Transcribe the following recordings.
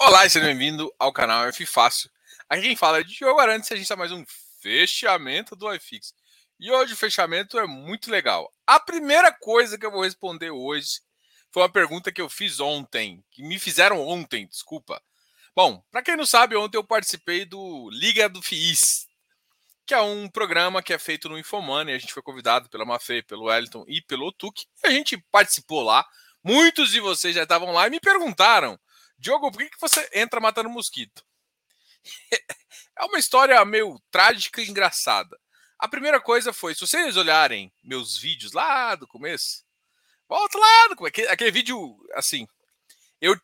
Olá e seja bem-vindo ao canal F Fácil. Aqui quem fala é Diogo Arantes e a gente está mais um fechamento do iFix. E hoje o fechamento é muito legal. A primeira coisa que eu vou responder hoje foi uma pergunta que eu fiz ontem, que me fizeram ontem, desculpa. Bom, para quem não sabe, ontem eu participei do Liga do FIIs, que é um programa que é feito no Infomoney. A gente foi convidado pela Mafê, pelo Wellington e pelo Otuk. E a gente participou lá. Muitos de vocês já estavam lá e me perguntaram Diogo, por que, que você entra matando mosquito? é uma história meio trágica e engraçada. A primeira coisa foi, se vocês olharem meus vídeos lá do começo, volta lá, do, aquele, aquele vídeo, assim, eu,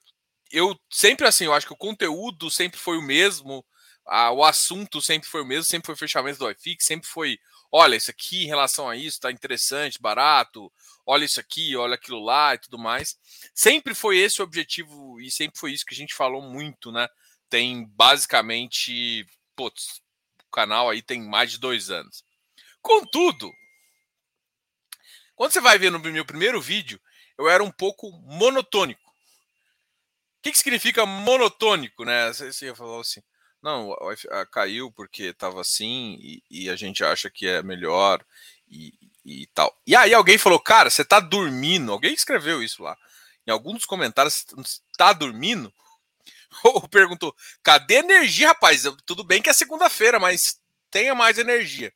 eu sempre, assim, eu acho que o conteúdo sempre foi o mesmo, a, o assunto sempre foi o mesmo, sempre foi fechamento do iFix, sempre foi, olha, isso aqui em relação a isso tá interessante, barato, olha isso aqui, olha aquilo lá e tudo mais. Sempre foi esse o objetivo e sempre foi isso que a gente falou muito, né? Tem basicamente, putz, o canal aí tem mais de dois anos. Contudo, quando você vai ver no meu primeiro vídeo, eu era um pouco monotônico. O que, que significa monotônico, né? Você falou assim, não, caiu porque estava assim e, e, a gente acha que é melhor e, e tal. E aí alguém falou, cara, você tá dormindo. Alguém escreveu isso lá. Em alguns dos comentários, tá dormindo? Ou perguntou, cadê energia, rapaz? Tudo bem que é segunda-feira, mas tenha mais energia.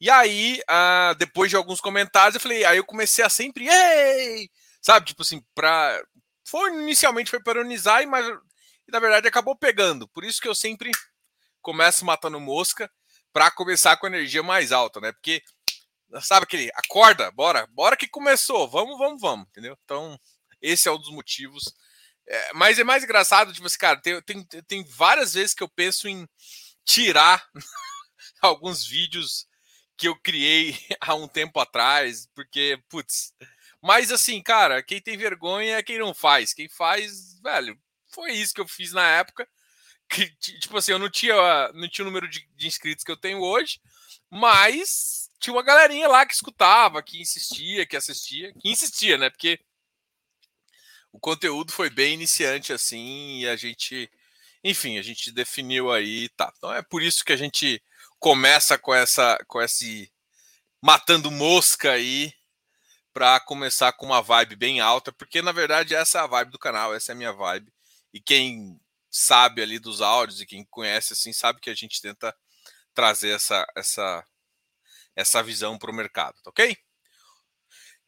E aí, uh, depois de alguns comentários, eu falei, aí eu comecei a sempre, ei! Sabe, tipo assim, pra. Foi, inicialmente foi para ironizar, mas na verdade acabou pegando. Por isso que eu sempre começo matando mosca para começar com energia mais alta, né? Porque sabe aquele acorda, bora, bora que começou, vamos, vamos, vamos, entendeu? Então, esse é um dos motivos. É, mas é mais engraçado, tipo assim, cara, tem, tem, tem várias vezes que eu penso em tirar alguns vídeos que eu criei há um tempo atrás, porque, putz. Mas assim, cara, quem tem vergonha é quem não faz. Quem faz, velho, foi isso que eu fiz na época. Que, tipo assim, eu não tinha, não tinha o número de, de inscritos que eu tenho hoje, mas tinha uma galerinha lá que escutava, que insistia, que assistia, que insistia, né? Porque o conteúdo foi bem iniciante assim e a gente, enfim, a gente definiu aí, tá. Então é por isso que a gente começa com essa com esse matando mosca aí para começar com uma vibe bem alta, porque na verdade essa é a vibe do canal, essa é a minha vibe. E quem sabe ali dos áudios e quem conhece assim sabe que a gente tenta trazer essa essa essa visão para o mercado, tá ok?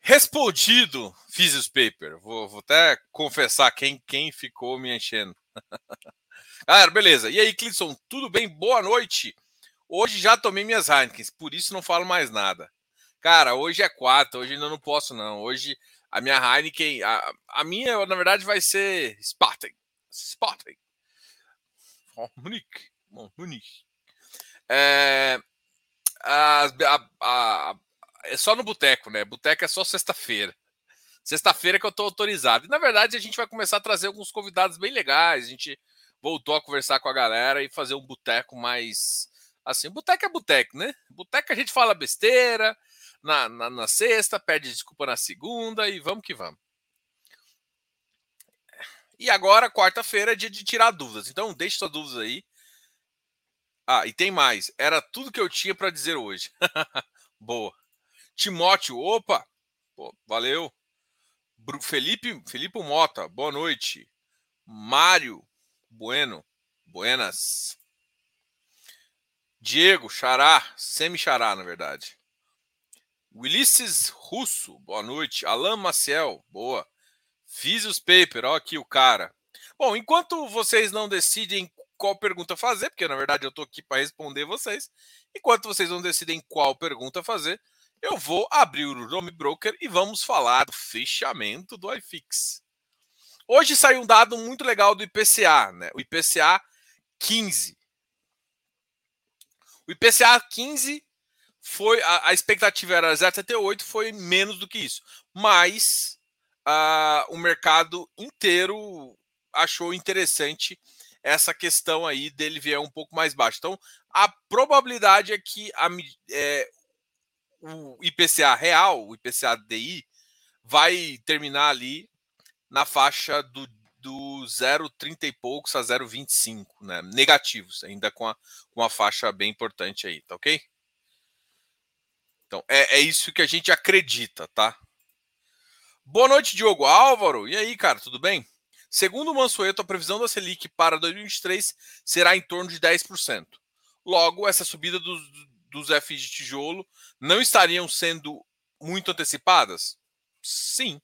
Respondido, fiz os paper. Vou, vou, até confessar quem, quem ficou me enchendo. Galera, beleza. E aí, Clinton, tudo bem? Boa noite. Hoje já tomei minhas Heineken, por isso não falo mais nada. Cara, hoje é quarta, hoje ainda não posso, não. Hoje a minha Heineken, a, a minha, na verdade, vai ser Spaten. Spaten. Munique. Bom, Munique. É, a, a, é só no boteco, né? Boteco é só sexta-feira. Sexta-feira que eu tô autorizado. E na verdade a gente vai começar a trazer alguns convidados bem legais. A gente voltou a conversar com a galera e fazer um boteco mais. Assim, boteco é boteco, né? Boteco a gente fala besteira na, na, na sexta, pede desculpa na segunda e vamos que vamos. E agora, quarta-feira, é dia de tirar dúvidas. Então, deixe suas dúvidas aí. Ah, e tem mais. Era tudo que eu tinha para dizer hoje. Boa. Timóteo, opa. Pô, valeu. Felipe, Felipe Mota, boa noite. Mário, bueno, buenas. Diego, Xará, semi-xará, na verdade. Ulisses Russo, boa noite. Alain Maciel, boa. Fiz os paper, ó aqui o cara. Bom, enquanto vocês não decidem qual pergunta fazer, porque na verdade eu estou aqui para responder vocês. Enquanto vocês não decidem qual pergunta fazer, eu vou abrir o nome broker e vamos falar do fechamento do iFix. Hoje saiu um dado muito legal do IPCA, né? O IPCA 15. O IPCA 15 foi a, a expectativa era 0,78, foi menos do que isso. Mas uh, o mercado inteiro achou interessante essa questão aí dele vier um pouco mais baixo. Então, a probabilidade é que a, é, o IPCA real, o IPCA DI, vai terminar ali na faixa do, do 0,30 e poucos a 0,25, né? Negativos, ainda com, a, com faixa bem importante aí, tá ok? Então, é, é isso que a gente acredita, tá? Boa noite, Diogo Álvaro. E aí, cara, tudo bem? Segundo Mansueto, a previsão da Selic para 2023 será em torno de 10%. Logo, essa subida dos, dos FIs de tijolo não estariam sendo muito antecipadas? Sim.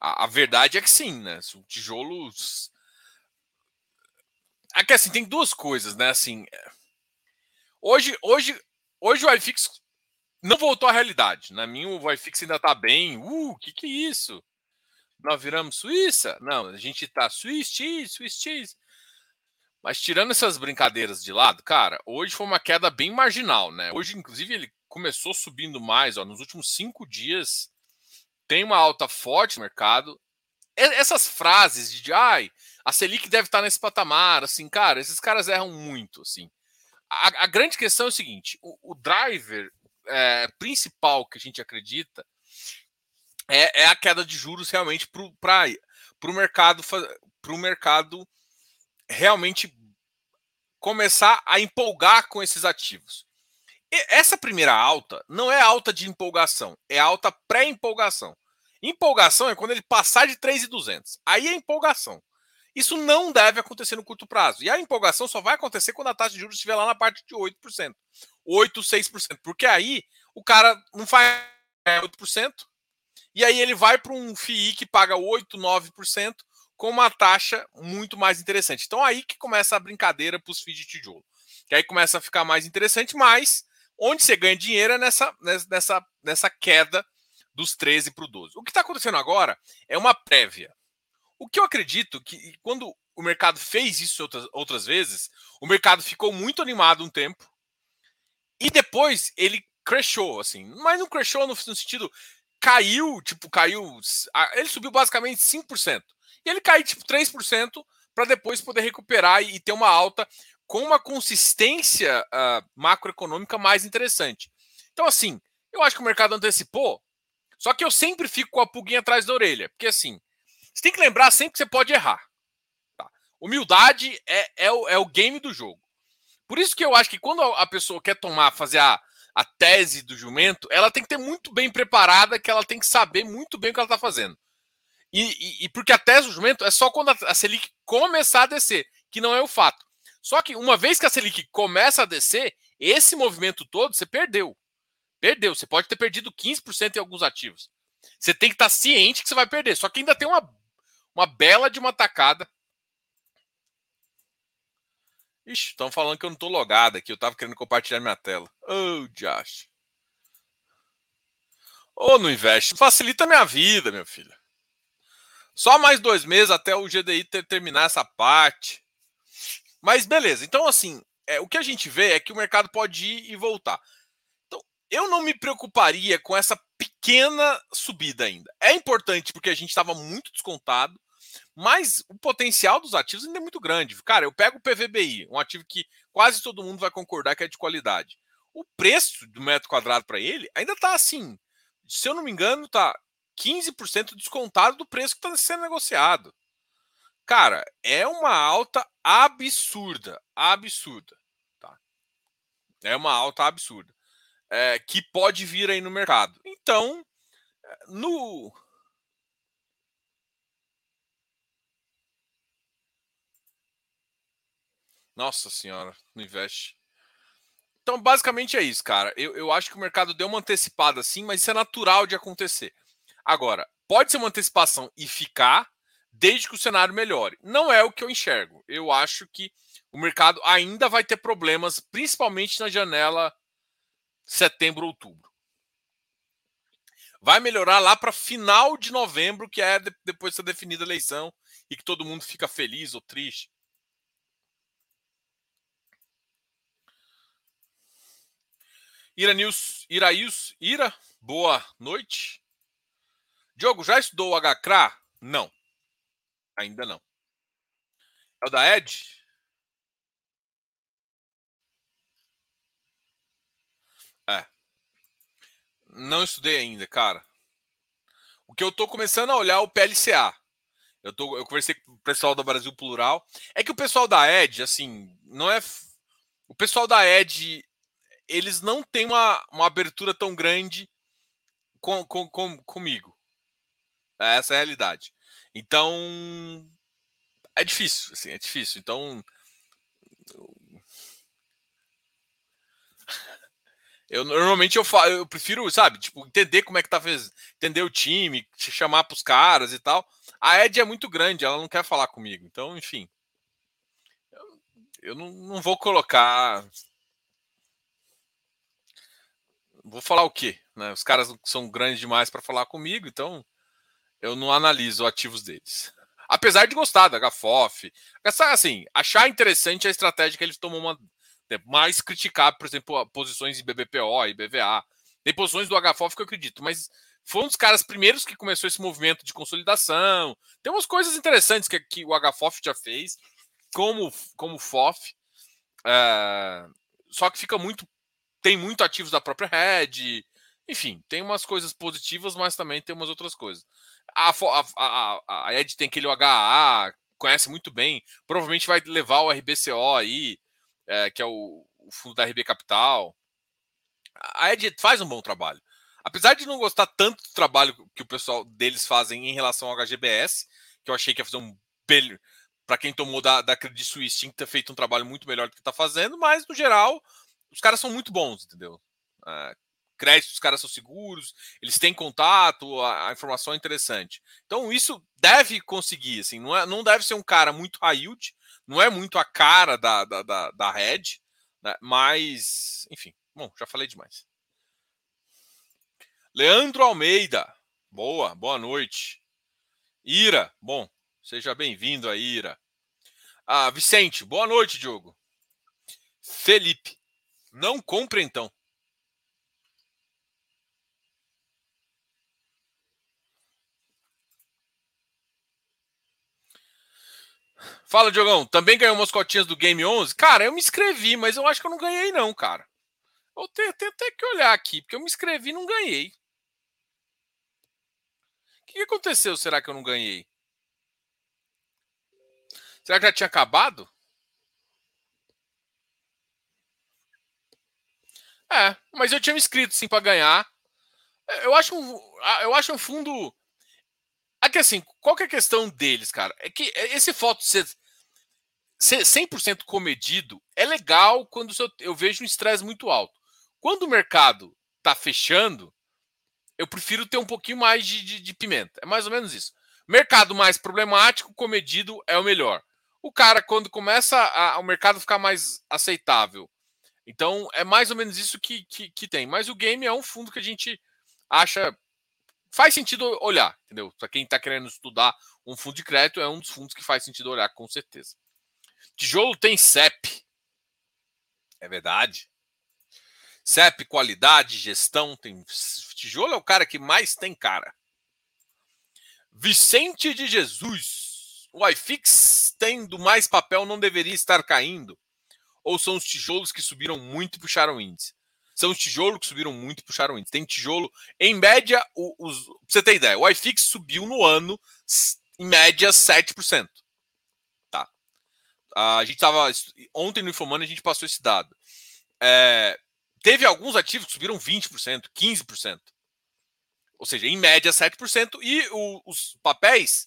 A, a verdade é que sim, né? O tijolo. Aqui, assim, tem duas coisas, né? Assim, é, hoje, hoje, hoje o iFix não voltou à realidade. Na né? minha, o iFix ainda tá bem. Uh, o que, que é isso? Nós viramos Suíça? Não, a gente tá Swiss cheese, Swiss cheese. Mas tirando essas brincadeiras de lado, cara, hoje foi uma queda bem marginal, né? Hoje, inclusive, ele começou subindo mais, ó, nos últimos cinco dias tem uma alta forte no mercado. Essas frases de ai, a Selic deve estar nesse patamar, assim, cara, esses caras erram muito, assim. A, a grande questão é o seguinte: o, o driver é, principal que a gente acredita é, é a queda de juros realmente para o mercado para o mercado realmente começar a empolgar com esses ativos. E essa primeira alta não é alta de empolgação, é alta pré-empolgação. Empolgação é quando ele passar de 3,200. Aí é empolgação. Isso não deve acontecer no curto prazo. E a empolgação só vai acontecer quando a taxa de juros estiver lá na parte de 8%. 8, 6%. Porque aí o cara não faz 8%, e aí ele vai para um FII que paga 8, 9%, com uma taxa muito mais interessante. Então aí que começa a brincadeira para os FIIs de tijolo. Que aí começa a ficar mais interessante, mas onde você ganha dinheiro é nessa, nessa, nessa queda dos 13 para o 12. O que está acontecendo agora é uma prévia. O que eu acredito que quando o mercado fez isso outras, outras vezes, o mercado ficou muito animado um tempo e depois ele crashou, assim. Mas não crashou no, no sentido caiu, tipo, caiu. Ele subiu basicamente 5%. E ele caiu, tipo, 3% para depois poder recuperar e, ter uma alta com uma consistência uh, macroeconômica mais interessante. Então, assim, eu acho que o mercado antecipou, só que eu sempre fico com a pulguinha atrás da orelha, porque assim, você tem que lembrar sempre que você pode errar. Tá? Humildade é, é, o, é o game do jogo. Por isso que eu acho que quando a pessoa quer tomar, fazer a, a tese do jumento, ela tem que ter muito bem preparada, que ela tem que saber muito bem o que ela está fazendo. E, e, e, porque a tese do jumento é só quando a, a Selic começar a descer, que não é o fato. Só que uma vez que a Selic começa a descer, esse movimento todo você perdeu. Perdeu. Você pode ter perdido 15% em alguns ativos. Você tem que estar ciente que você vai perder. Só que ainda tem uma, uma bela de uma tacada. Ixi, estão falando que eu não estou logado aqui. Eu estava querendo compartilhar minha tela. Oh, Josh. Ou oh, não investe. Facilita minha vida, meu filho. Só mais dois meses até o GDI ter, terminar essa parte. Mas beleza. Então, assim, é, o que a gente vê é que o mercado pode ir e voltar eu não me preocuparia com essa pequena subida ainda. É importante porque a gente estava muito descontado, mas o potencial dos ativos ainda é muito grande. Cara, eu pego o PVBI, um ativo que quase todo mundo vai concordar que é de qualidade. O preço do metro quadrado para ele ainda está assim, se eu não me engano, está 15% descontado do preço que está sendo negociado. Cara, é uma alta absurda, absurda, tá? É uma alta absurda é, que pode vir aí no mercado. Então, eh, no. Nossa senhora, não investe. Então, basicamente é isso, cara. Eu, eu acho que o mercado deu uma antecipada sim, mas isso é natural de acontecer. Agora, pode ser uma antecipação e ficar, desde que o cenário melhore. Não é o que eu enxergo. Eu acho que o mercado ainda vai ter problemas, principalmente na janela setembro, outubro. Vai melhorar lá para final de novembro, que é depois de ser definida a eleição e que todo mundo fica feliz ou triste. Ira News, Iraíus, Ira, boa noite. Diogo, já estudou o HCRA? Não. Ainda não. É o da Ed? É. Não estudei ainda, cara. O que eu tô começando a olhar é o PLCA. Eu, tô, eu conversei com o pessoal da Brasil Plural. É que o pessoal da Ed, assim, não é. O pessoal da Ed, eles não têm uma, uma abertura tão grande com, com, com, comigo. Essa é a realidade. Então, é difícil, assim, é difícil. Então, eu normalmente eu, falo, eu prefiro, sabe, tipo, entender como é que tá fez, entender o time, chamar para os caras e tal. A Ed é muito grande, ela não quer falar comigo. Então, enfim. Eu, eu não, não vou colocar vou falar o quê? Né? Os caras são grandes demais para falar comigo, então eu não analiso ativos deles. Apesar de gostar da HFOF, assim, achar interessante a estratégia que eles tomam uma mais criticar, por exemplo, posições em BBPO e BVA. Tem posições do HFOF que eu acredito, mas foi um dos caras primeiros que começou esse movimento de consolidação. Tem umas coisas interessantes que, que o HFOF já fez, como como FOF. É, só que fica muito tem muito ativos da própria rede. Enfim, tem umas coisas positivas, mas também tem umas outras coisas. A, a, a, a Ed tem aquele HA, conhece muito bem, provavelmente vai levar o RBCO aí, é, que é o, o, fundo da RB Capital. A Ed faz um bom trabalho. Apesar de não gostar tanto do trabalho que o pessoal deles fazem em relação ao HGBS, que eu achei que ia fazer um belo. Para quem tomou da, da Credit Suisse, tinha que ter feito um trabalho muito melhor do que está fazendo, mas no geral, os caras são muito bons, entendeu? Uh, créditos, os caras são seguros, eles têm contato, a, a, informação é interessante. Então, isso deve conseguir, assim, não, é, não deve ser um cara muito high yield, não é muito a cara da, da, da, da Red, né? mas, enfim, bom, já falei demais. Leandro Almeida, boa, boa noite. Ira, bom, seja bem-vindo aí, Ira. Ah, Vicente, boa noite, Diogo. Felipe, não compre então. Fala, Diogão. Também ganhou umas cotinhas do Game 11? Cara, eu me inscrevi, mas eu acho que eu não ganhei, não, cara. Eu tenho, tenho até que olhar aqui, porque eu me inscrevi e não ganhei. O que aconteceu? Será que eu não ganhei? Será que já tinha acabado? É, mas eu tinha me inscrito sim para ganhar. Eu acho um, eu acho um fundo. Aqui assim, qual que é a questão deles, cara? É que esse foto ser 100% comedido é legal quando eu vejo um estresse muito alto. Quando o mercado tá fechando, eu prefiro ter um pouquinho mais de, de, de pimenta. É mais ou menos isso. Mercado mais problemático, comedido é o melhor. O cara, quando começa a, o mercado ficar mais aceitável, então é mais ou menos isso que, que, que tem. Mas o game é um fundo que a gente acha faz sentido olhar, entendeu? Para quem está querendo estudar um fundo de crédito, é um dos fundos que faz sentido olhar, com certeza. Tijolo tem CEP. É verdade. CEP, qualidade, gestão, tem. Tijolo é o cara que mais tem cara. Vicente de Jesus. O iFix tendo mais papel não deveria estar caindo ou são os tijolos que subiram muito e puxaram o índice? São os tijolos que subiram muito e puxaram o índice. Tem tijolo, em média, os, pra você ter ideia, o iFix subiu no ano, em média, 7%. Tá? A gente tava. Ontem no Infomani a gente passou esse dado. É, teve alguns ativos que subiram 20%, 15%. Ou seja, em média 7%, e o, os papéis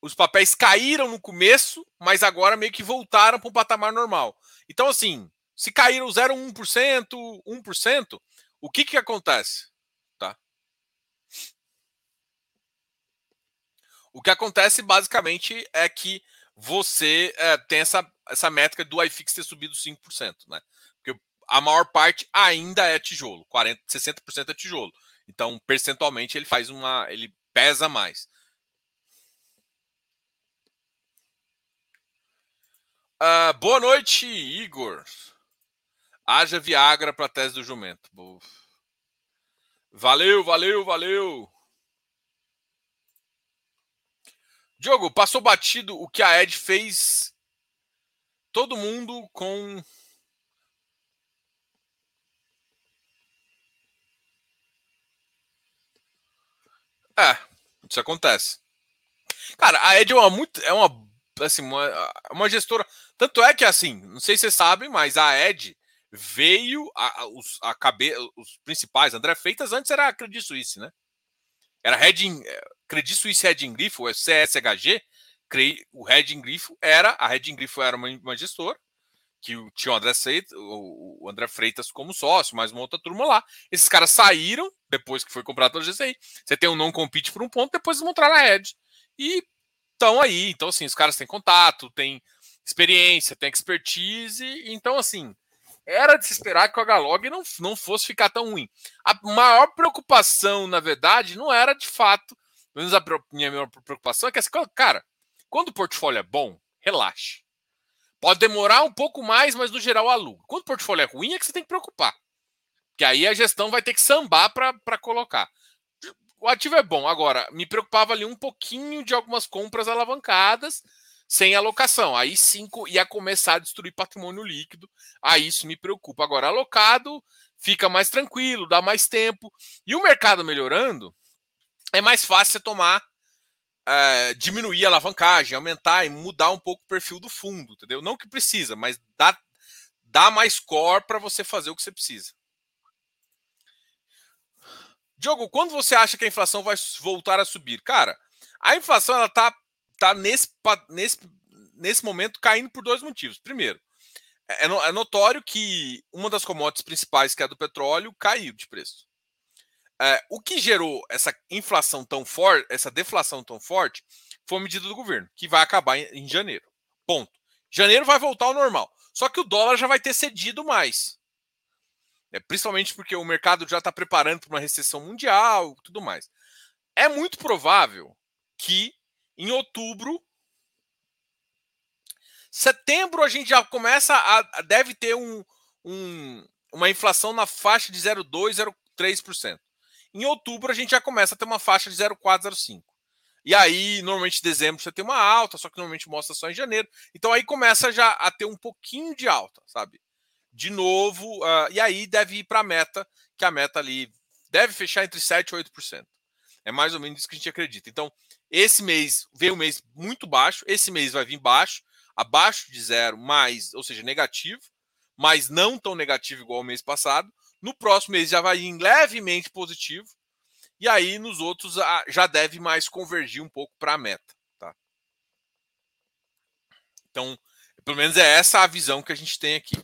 os papéis caíram no começo, mas agora meio que voltaram para um patamar normal. Então, assim, se caíram 0,1%, 1%, o que, que acontece? Tá? O que acontece basicamente é que você é, tem essa, essa métrica do iFix ter subido 5%, né? Porque a maior parte ainda é tijolo, 40, 60% é tijolo. Então, percentualmente, ele faz uma. ele pesa mais. Uh, boa noite, Igor. Haja Viagra para a tese do jumento. Valeu, valeu, valeu. Diogo, passou batido o que a Ed fez. Todo mundo com. É, isso acontece. Cara, a Ed é uma muito. É uma. Assim, uma, uma gestora. Tanto é que, assim, não sei se vocês sabem, mas a Ed veio. A, a, os, a cabe, os principais, André Feitas, antes era a Credit Suisse, né? Era Redding. Credit Suisse Redding Grifo, o CSHG. O Redding Grifo era. A Redding Grifo era uma, uma gestora que tinha o André, Freitas, o André Freitas como sócio, mais uma outra turma lá. Esses caras saíram depois que foi comprado pela GCI. Você tem um não compete por um ponto, depois eles montaram a Red. E estão aí. Então, assim, os caras têm contato, têm experiência, têm expertise. Então, assim, era de se esperar que o H-Log não, não fosse ficar tão ruim. A maior preocupação, na verdade, não era de fato, pelo menos a minha maior preocupação é que, assim, cara, quando o portfólio é bom, relaxe Pode demorar um pouco mais, mas no geral aluga. Quando o portfólio é ruim, é que você tem que preocupar. Que aí a gestão vai ter que sambar para colocar. O ativo é bom. Agora, me preocupava ali um pouquinho de algumas compras alavancadas sem alocação. Aí sim ia começar a destruir patrimônio líquido. Aí isso me preocupa. Agora, alocado, fica mais tranquilo, dá mais tempo. E o mercado melhorando, é mais fácil você tomar é, diminuir a alavancagem, aumentar e mudar um pouco o perfil do fundo, entendeu? Não que precisa, mas dá, dá mais core para você fazer o que você precisa. Diogo, quando você acha que a inflação vai voltar a subir? Cara, a inflação ela tá, tá nesse, nesse, nesse momento caindo por dois motivos. Primeiro, é, é notório que uma das commodities principais, que é a do petróleo, caiu de preço. É, o que gerou essa inflação tão forte, essa deflação tão forte, foi a medida do governo, que vai acabar em, em janeiro. Ponto. Janeiro vai voltar ao normal. Só que o dólar já vai ter cedido mais. É, principalmente porque o mercado já está preparando para uma recessão mundial tudo mais. É muito provável que em outubro, setembro, a gente já começa a. deve ter um, um, uma inflação na faixa de 0,2%, 0,3%. Em outubro, a gente já começa a ter uma faixa de 0,405. E aí, normalmente, em dezembro você tem uma alta, só que normalmente mostra só em janeiro. Então aí começa já a ter um pouquinho de alta, sabe? De novo, uh, e aí deve ir para a meta, que a meta ali deve fechar entre 7% e 8%. É mais ou menos isso que a gente acredita. Então, esse mês veio um mês muito baixo, esse mês vai vir baixo, abaixo de zero, mais, ou seja, negativo, mas não tão negativo igual o mês passado. No próximo mês já vai ir levemente positivo. E aí nos outros já deve mais convergir um pouco para a meta. Tá? Então, pelo menos é essa a visão que a gente tem aqui.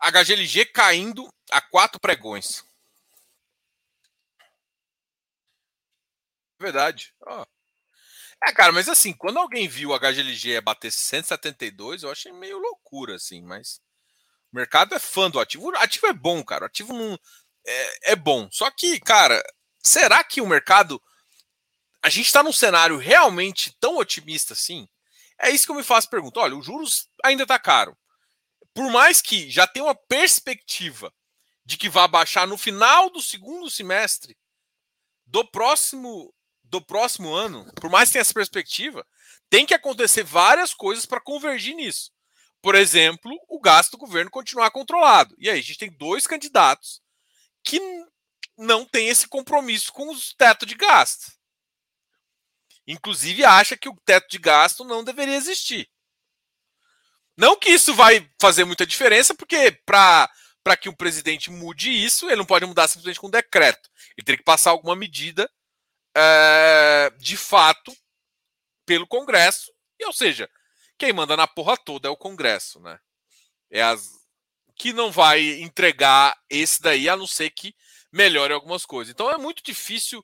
HGLG caindo a quatro pregões. Verdade. Oh. É, cara, mas assim, quando alguém viu a HGLG bater 172, eu achei meio loucura, assim, mas o mercado é fã do ativo. O ativo é bom, cara. O ativo não é, é bom. Só que, cara, será que o mercado. A gente está num cenário realmente tão otimista assim? É isso que eu me faço pergunta. Olha, os juros ainda tá caro. Por mais que já tenha uma perspectiva de que vai baixar no final do segundo semestre do próximo do próximo ano, por mais que tenha essa perspectiva, tem que acontecer várias coisas para convergir nisso. Por exemplo, o gasto do governo continuar controlado. E aí a gente tem dois candidatos que não têm esse compromisso com os teto de gasto. Inclusive acha que o teto de gasto não deveria existir. Não que isso vai fazer muita diferença, porque para que o presidente mude isso, ele não pode mudar simplesmente com decreto. Ele tem que passar alguma medida é, de fato pelo Congresso, e ou seja, quem manda na porra toda é o Congresso, né? É as que não vai entregar esse daí, a não ser que melhore algumas coisas. Então é muito difícil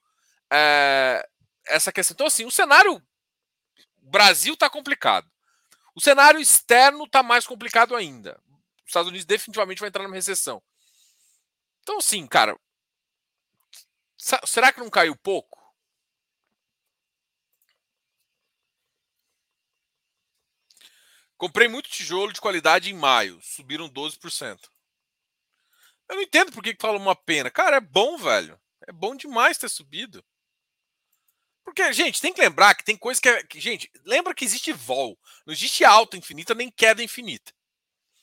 é, essa questão. Então, assim, o cenário o Brasil está complicado. O cenário externo está mais complicado ainda. Os Estados Unidos definitivamente vai entrar numa recessão. Então, assim, cara, será que não caiu pouco? Comprei muito tijolo de qualidade em maio, subiram 12%. Eu não entendo por que, que fala uma pena. Cara, é bom, velho. É bom demais ter subido. Porque, gente, tem que lembrar que tem coisa que é. Que, gente, lembra que existe vol. Não existe alta infinita nem queda infinita.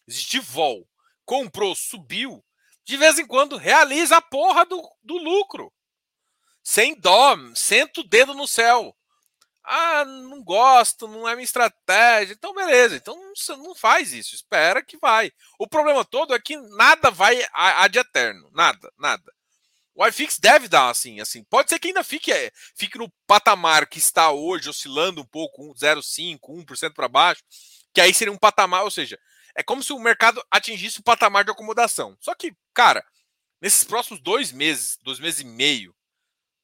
Existe vol. comprou, subiu, de vez em quando realiza a porra do, do lucro. Sem dó, senta o dedo no céu. Ah, não gosto, não é minha estratégia. Então, beleza. Então, você não faz isso. Espera que vai. O problema todo é que nada vai ad eterno. Nada, nada. O iFix deve dar assim, assim. Pode ser que ainda fique, é, fique no patamar que está hoje, oscilando um pouco, 0,5%, 1% para baixo, que aí seria um patamar, ou seja, é como se o mercado atingisse o patamar de acomodação. Só que, cara, nesses próximos dois meses, dois meses e meio,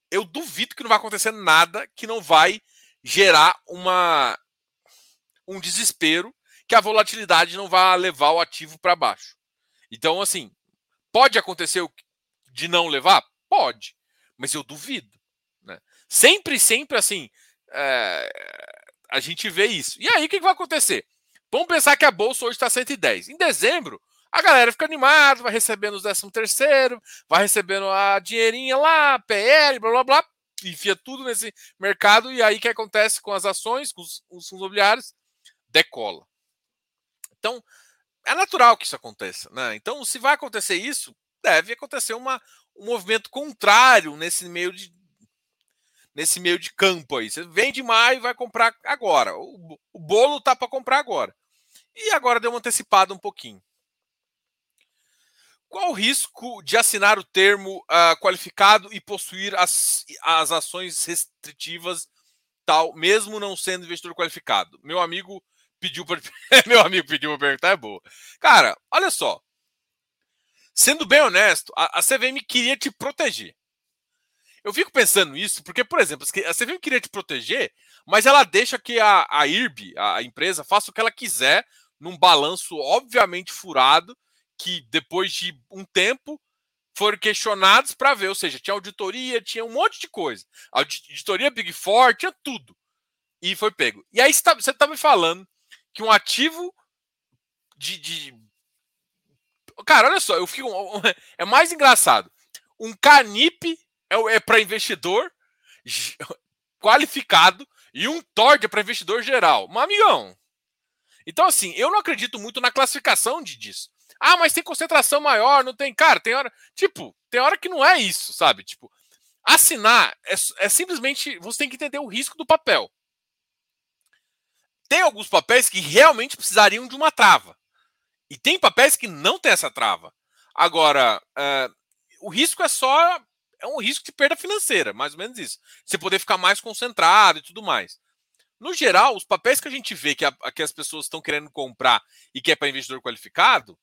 eu duvido que não vai acontecer nada que não vai gerar uma um desespero que a volatilidade não vai levar o ativo para baixo. Então, assim, pode acontecer de não levar? Pode, mas eu duvido. Né? Sempre, sempre assim, é, a gente vê isso. E aí, o que vai acontecer? Vamos pensar que a bolsa hoje está 110. Em dezembro, a galera fica animada, vai recebendo os 13 terceiro, vai recebendo a dinheirinha lá, PL, blá blá blá, enfia tudo nesse mercado e aí o que acontece com as ações, com os, os fundos imobiliários? Decola. Então, é natural que isso aconteça. Né? Então, se vai acontecer isso, deve acontecer uma, um movimento contrário nesse meio de nesse meio de campo aí. Você vende mais e vai comprar agora. O, o bolo tá para comprar agora. E agora deu uma antecipada um pouquinho. Qual o risco de assinar o termo uh, qualificado e possuir as, as ações restritivas tal, mesmo não sendo investidor qualificado? Meu amigo pediu para meu amigo pediu para perguntar é boa. Cara, olha só. Sendo bem honesto, a, a CVM queria te proteger. Eu fico pensando nisso porque, por exemplo, a CVM queria te proteger, mas ela deixa que a, a IRB, a empresa, faça o que ela quiser num balanço obviamente furado que depois de um tempo foram questionados para ver, ou seja, tinha auditoria, tinha um monte de coisa. Auditoria Big Four, tinha tudo. E foi pego. E aí você está tá me falando que um ativo de, de, Cara, olha só, eu fico. É mais engraçado. Um canip é, é para investidor qualificado e um TORD é para investidor geral. Mas, amigão. Então, assim, eu não acredito muito na classificação de, disso. Ah, mas tem concentração maior, não tem. Cara, tem hora. Tipo, tem hora que não é isso, sabe? Tipo, assinar é, é simplesmente. Você tem que entender o risco do papel. Tem alguns papéis que realmente precisariam de uma trava. E tem papéis que não tem essa trava. Agora, uh, o risco é só. É um risco de perda financeira, mais ou menos isso. Você poder ficar mais concentrado e tudo mais. No geral, os papéis que a gente vê que, a, que as pessoas estão querendo comprar e que é para investidor qualificado,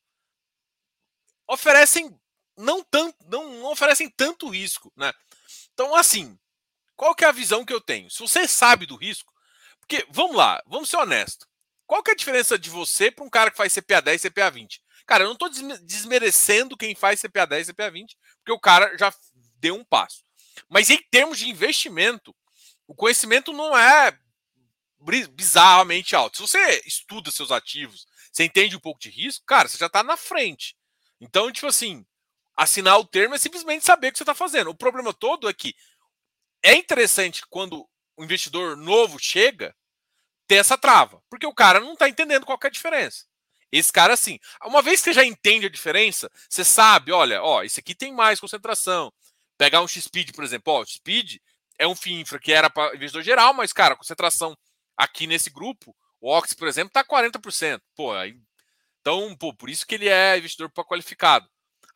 oferecem não tanto, não, não, oferecem tanto risco, né? Então, assim, qual que é a visão que eu tenho? Se você sabe do risco, porque vamos lá, vamos ser honestos. Qual que é a diferença de você para um cara que faz CPA 10 e CPA 20? Cara, eu não estou desmerecendo quem faz CPA 10 e CPA 20, porque o cara já deu um passo. Mas em termos de investimento, o conhecimento não é bizarramente alto. Se você estuda seus ativos, você entende um pouco de risco, cara, você já está na frente. Então, tipo assim, assinar o termo é simplesmente saber o que você está fazendo. O problema todo é que é interessante quando o investidor novo chega ter essa trava, porque o cara não está entendendo qual é a diferença. Esse cara, assim, uma vez que você já entende a diferença, você sabe, olha, ó, esse aqui tem mais concentração. Pegar um X-Speed, por exemplo, ó, o Speed é um FII infra que era para investidor geral, mas, cara, a concentração aqui nesse grupo, o Ox, por exemplo, está 40%. Pô, aí então, pô, por isso que ele é investidor para qualificado.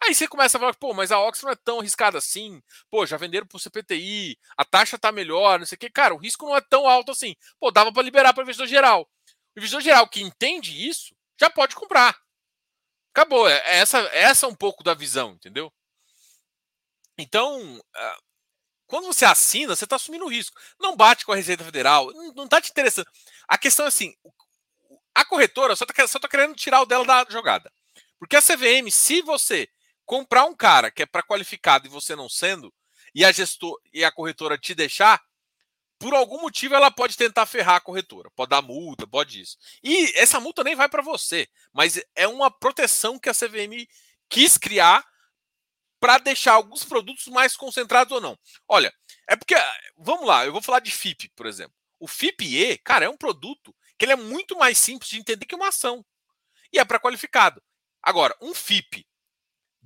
Aí você começa a falar, pô, mas a Ox não é tão arriscada assim. Pô, já venderam para o CPTI, a taxa tá melhor, não sei o quê. Cara, o risco não é tão alto assim. Pô, dava para liberar para investidor geral. O investidor geral que entende isso, já pode comprar. Acabou. É, é essa, é essa um pouco da visão, entendeu? Então, ah, quando você assina, você está assumindo o risco. Não bate com a Receita Federal, não está te interessando. A questão é assim: a corretora só está tá querendo tirar o dela da jogada. Porque a CVM, se você comprar um cara que é para qualificado e você não sendo, e a gestor e a corretora te deixar, por algum motivo ela pode tentar ferrar a corretora, pode dar multa, pode isso. E essa multa nem vai para você, mas é uma proteção que a CVM quis criar para deixar alguns produtos mais concentrados ou não. Olha, é porque vamos lá, eu vou falar de FIP, por exemplo. O FIPE, cara, é um produto que ele é muito mais simples de entender que uma ação. E é para qualificado. Agora, um FIP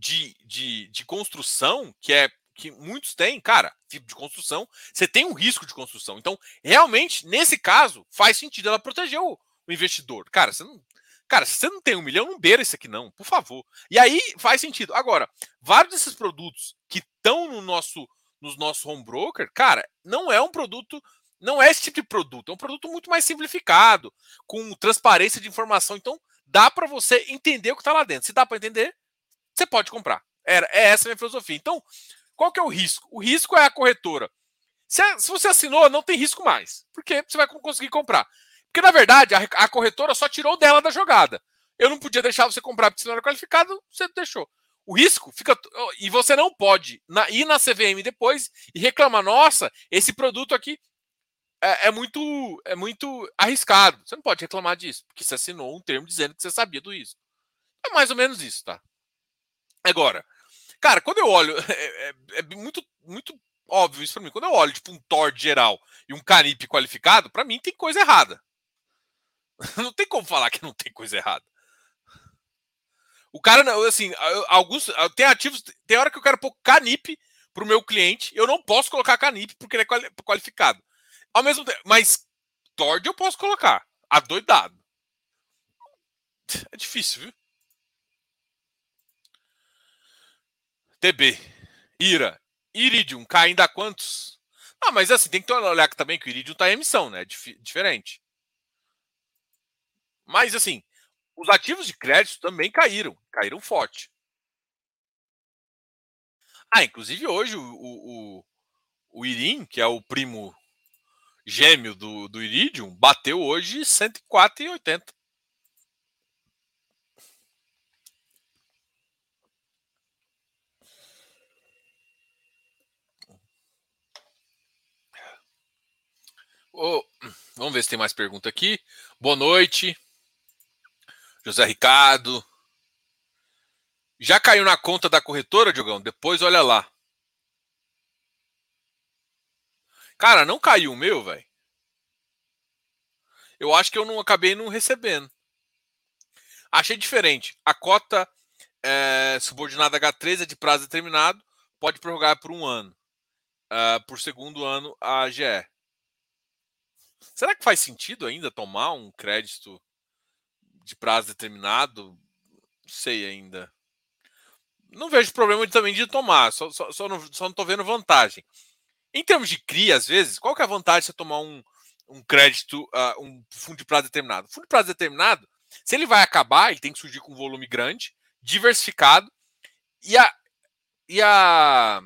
de, de, de construção, que é que muitos têm, cara, FIP de construção, você tem um risco de construção. Então, realmente, nesse caso, faz sentido ela proteger o, o investidor. Cara, você não. Cara, se você não tem um milhão, não beira isso aqui, não, por favor. E aí faz sentido. Agora, vários desses produtos que estão no nosso, nos nossos home broker, cara, não é um produto não é esse tipo de produto, é um produto muito mais simplificado, com transparência de informação. Então, dá para você entender o que está lá dentro. Se dá para entender, você pode comprar. Era, é essa a minha filosofia. Então, qual que é o risco? O risco é a corretora. Se, se você assinou, não tem risco mais, porque você vai conseguir comprar. Porque, na verdade, a, a corretora só tirou dela da jogada. Eu não podia deixar você comprar porque você não era qualificado, você deixou. O risco fica. E você não pode na, ir na CVM depois e reclamar: nossa, esse produto aqui é, é, muito, é muito arriscado. Você não pode reclamar disso, porque você assinou um termo dizendo que você sabia do risco. É mais ou menos isso, tá? Agora, cara, quando eu olho, é, é, é muito, muito óbvio isso para mim. Quando eu olho tipo um TOR geral e um Canip qualificado, para mim tem coisa errada. Não tem como falar que não tem coisa errada. O cara, assim, alguns tem ativos, tem hora que eu quero pôr Canip para o meu cliente, eu não posso colocar Canip porque ele é qualificado. Ao mesmo tempo, mas Tord eu posso colocar. Adoidado. É difícil, viu? TB. Ira. Iridium caindo a quantos? Ah, mas assim, tem que olhar também que o Iridium está em emissão, né? Dif diferente. Mas assim, os ativos de crédito também caíram. Caíram forte. Ah, inclusive hoje o, o, o, o Irim, que é o primo gêmeo do, do Iridium bateu hoje 104,80. Oh, vamos ver se tem mais pergunta aqui. Boa noite. José Ricardo. Já caiu na conta da corretora, Diogão? Depois olha lá. Cara, não caiu o meu, velho. Eu acho que eu não acabei não recebendo. Achei diferente. A cota é, subordinada H3 é de prazo determinado, pode prorrogar por um ano. Uh, por segundo ano a GE. Será que faz sentido ainda tomar um crédito de prazo determinado? Não sei ainda. Não vejo problema também de tomar, só, só, só, não, só vendo vantagem. Em termos de CRI, às vezes, qual que é a vantagem de você tomar um, um crédito, uh, um fundo de prazo determinado? fundo de prazo determinado, se ele vai acabar, ele tem que surgir com um volume grande, diversificado, e a. E a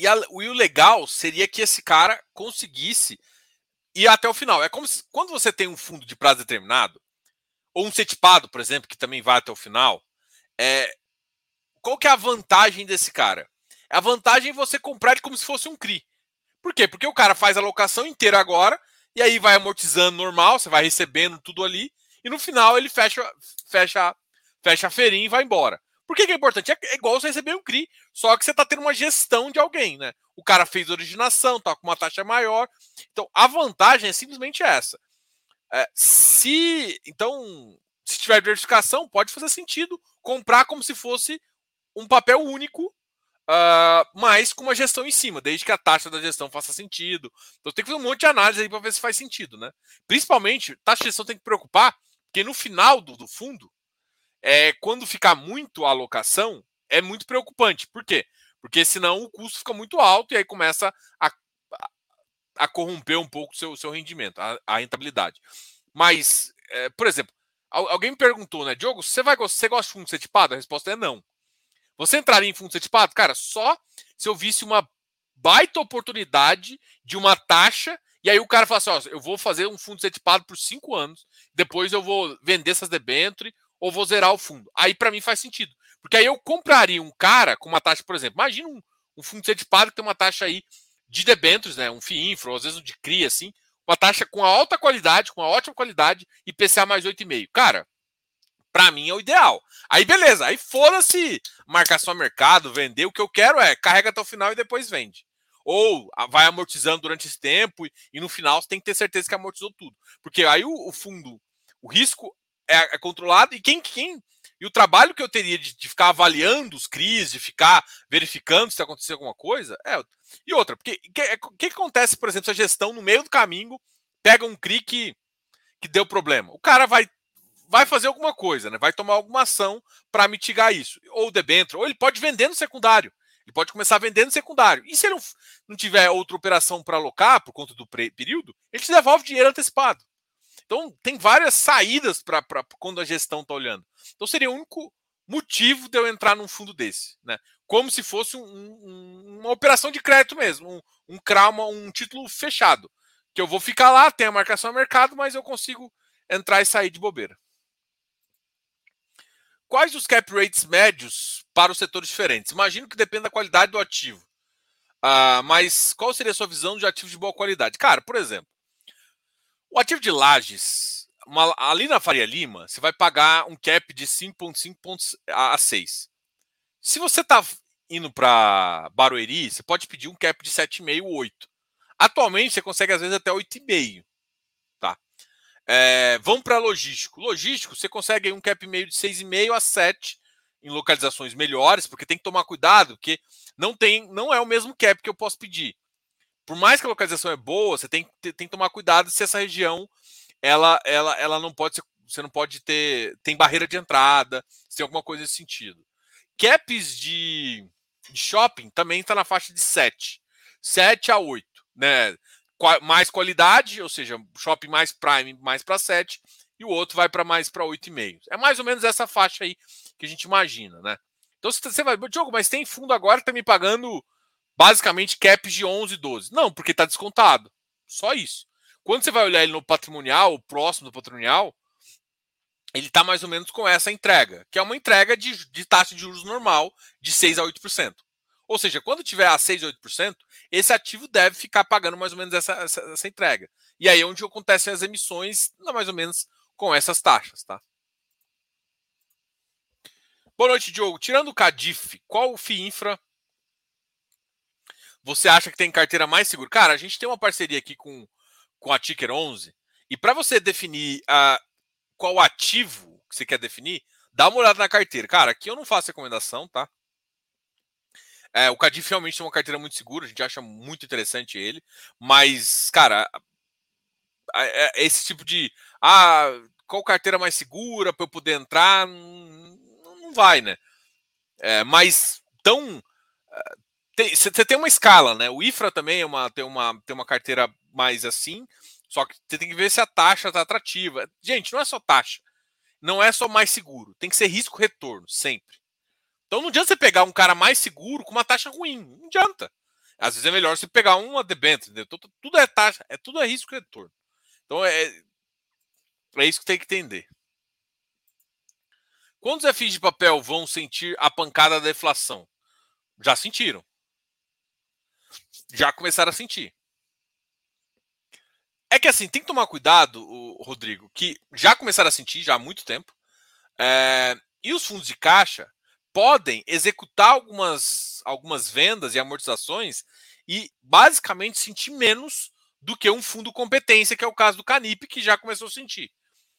e, a, e o legal seria que esse cara conseguisse ir até o final. É como se quando você tem um fundo de prazo determinado, ou um setipado, por exemplo, que também vai até o final, é, qual que é a vantagem desse cara? A vantagem é você comprar ele como se fosse um CRI. Por quê? Porque o cara faz a locação inteira agora, e aí vai amortizando normal, você vai recebendo tudo ali, e no final ele fecha, fecha, fecha a feirinha e vai embora. Por que, que é importante? É igual você receber um CRI, só que você está tendo uma gestão de alguém, né? O cara fez originação, está com uma taxa maior. Então, a vantagem é simplesmente essa. É, se então, se tiver diversificação, pode fazer sentido comprar como se fosse um papel único Uh, mas com uma gestão em cima, desde que a taxa da gestão faça sentido. Então tem que fazer um monte de análise aí para ver se faz sentido, né? Principalmente, taxa de gestão tem que preocupar, porque no final do, do fundo, é, quando ficar muito a alocação, é muito preocupante. Por quê? Porque senão o custo fica muito alto e aí começa a, a, corromper um pouco o seu, seu rendimento, a, a rentabilidade. Mas, é, por exemplo, alguém me perguntou, né, Diogo, você, vai, você gosta de fundo setipado? A resposta é não. Você entraria em fundo setipado? Cara, só se eu visse uma baita oportunidade de uma taxa e aí o cara fala assim: ó, eu vou fazer um fundo setipado por cinco anos, depois eu vou vender essas debêntures ou vou zerar o fundo. Aí para mim faz sentido. Porque aí eu compraria um cara com uma taxa, por exemplo, imagina um, um fundo setipado que tem uma taxa aí de debêntures, né? Um FIINFRA, ou às vezes um de CRI, assim, uma taxa com alta qualidade, com uma ótima qualidade, e PCA mais 8,5. Cara, para mim é o ideal. Aí beleza, aí foda-se marcação a mercado, vender. O que eu quero é carrega até o final e depois vende. Ou vai amortizando durante esse tempo e, e no final você tem que ter certeza que amortizou tudo. Porque aí o, o fundo, o risco é, é controlado e quem, quem e o trabalho que eu teria de, de ficar avaliando os CRIs, de ficar verificando se aconteceu alguma coisa, é. E outra, porque o que, é, que, acontece, por exemplo, se a gestão no meio do caminho pega um CRI que, que deu problema? O cara vai, vai fazer alguma coisa, né? Vai tomar alguma ação para mitigar isso. Ou debênture, ou ele pode vender no secundário. Ele pode começar no secundário. E se ele não, não tiver outra operação para alocar por conta do período, ele te devolve dinheiro antecipado. Então, tem várias saídas para quando a gestão está olhando. Então, seria o único motivo de eu entrar num fundo desse. Né? Como se fosse um, um, uma operação de crédito mesmo, um, um um título fechado. Que eu vou ficar lá, tem a marcação a mercado, mas eu consigo entrar e sair de bobeira. Quais os cap rates médios para os setores diferentes? Imagino que depende da qualidade do ativo. Uh, mas qual seria a sua visão de ativos de boa qualidade? Cara, por exemplo, o ativo de lajes, uma, ali na Faria Lima, você vai pagar um cap de 5,5 a 6. Se você está indo para Barueri, você pode pedir um cap de 7,5, 8. Atualmente, você consegue às vezes até 8,5. Tá? É, vamos para logístico. Logístico, você consegue um cap meio de 6,5 a 7 em localizações melhores, porque tem que tomar cuidado, porque não tem, não é o mesmo cap que eu posso pedir por mais que a localização é boa, você tem, tem, que tomar cuidado se essa região ela, ela, ela não pode ser, você não pode ter tem barreira de entrada, se tem alguma coisa nesse sentido. Caps de, de shopping também está na faixa de 7, 7 a 8, né? Mais qualidade, ou seja, shopping mais prime, mais para 7, e o outro vai para mais para 8,5. É mais ou menos essa faixa aí que a gente imagina, né? Então você vai, Diogo, mas tem fundo agora que está me pagando basicamente caps de 11, 12. Não, porque está descontado. Só isso. Quando você vai olhar ele no patrimonial, próximo do patrimonial, ele está mais ou menos com essa entrega, que é uma entrega de, de taxa de juros normal de 6 a 8%. Ou seja, quando tiver a 6 a 8%, esse ativo deve ficar pagando mais ou menos essa, essa, essa entrega. E aí é onde acontecem as emissões, mais ou menos com essas taxas, tá? Boa noite, Diogo. Tirando o Cadif, qual o FII Infra você acha que tem carteira mais segura? Cara, a gente tem uma parceria aqui com, com a Ticker 11 e para você definir qual ativo que você quer definir, dá uma olhada na carteira. Cara, aqui eu não faço recomendação, tá? É, o Cadif realmente é uma carteira muito segura, a gente acha muito interessante ele, mas, cara, é, esse tipo de. Ah, qual carteira mais segura para eu poder entrar? Não, não vai, né? É, mas tão você tem, tem uma escala, né? O IFRA também é uma, tem, uma, tem uma carteira mais assim, só que você tem que ver se a taxa está atrativa. Gente, não é só taxa. Não é só mais seguro. Tem que ser risco-retorno, sempre. Então não adianta você pegar um cara mais seguro com uma taxa ruim. Não adianta. Às vezes é melhor você pegar uma debênture. Tudo é taxa, é tudo é risco-retorno. Então é, é isso que tem que entender. Quando os FIs de papel vão sentir a pancada da deflação? Já sentiram já começaram a sentir. É que assim, tem que tomar cuidado, Rodrigo, que já começaram a sentir já há muito tempo. É, e os fundos de caixa podem executar algumas, algumas vendas e amortizações e basicamente sentir menos do que um fundo competência, que é o caso do Canip, que já começou a sentir.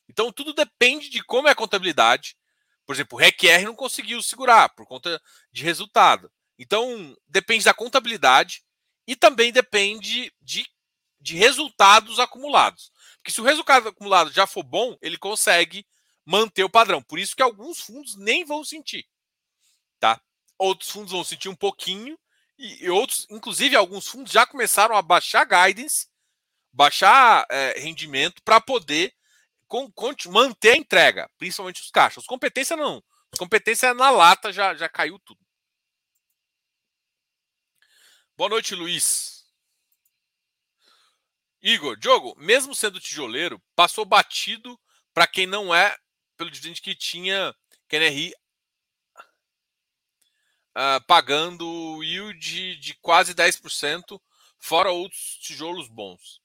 Então tudo depende de como é a contabilidade. Por exemplo, o REQR não conseguiu segurar por conta de resultado. Então depende da contabilidade e também depende de, de resultados acumulados. Porque se o resultado acumulado já for bom, ele consegue manter o padrão. Por isso que alguns fundos nem vão sentir. Tá? Outros fundos vão sentir um pouquinho, e, outros, inclusive alguns fundos já começaram a baixar guidance, baixar é, rendimento para poder com, manter a entrega, principalmente os caixas. Competência não. Competência na lata já, já caiu tudo. Boa noite, Luiz. Igor, Diogo, mesmo sendo tijoleiro, passou batido para quem não é pelo dividendo que tinha KNRI uh, ah, pagando yield de quase 10%, fora outros tijolos bons.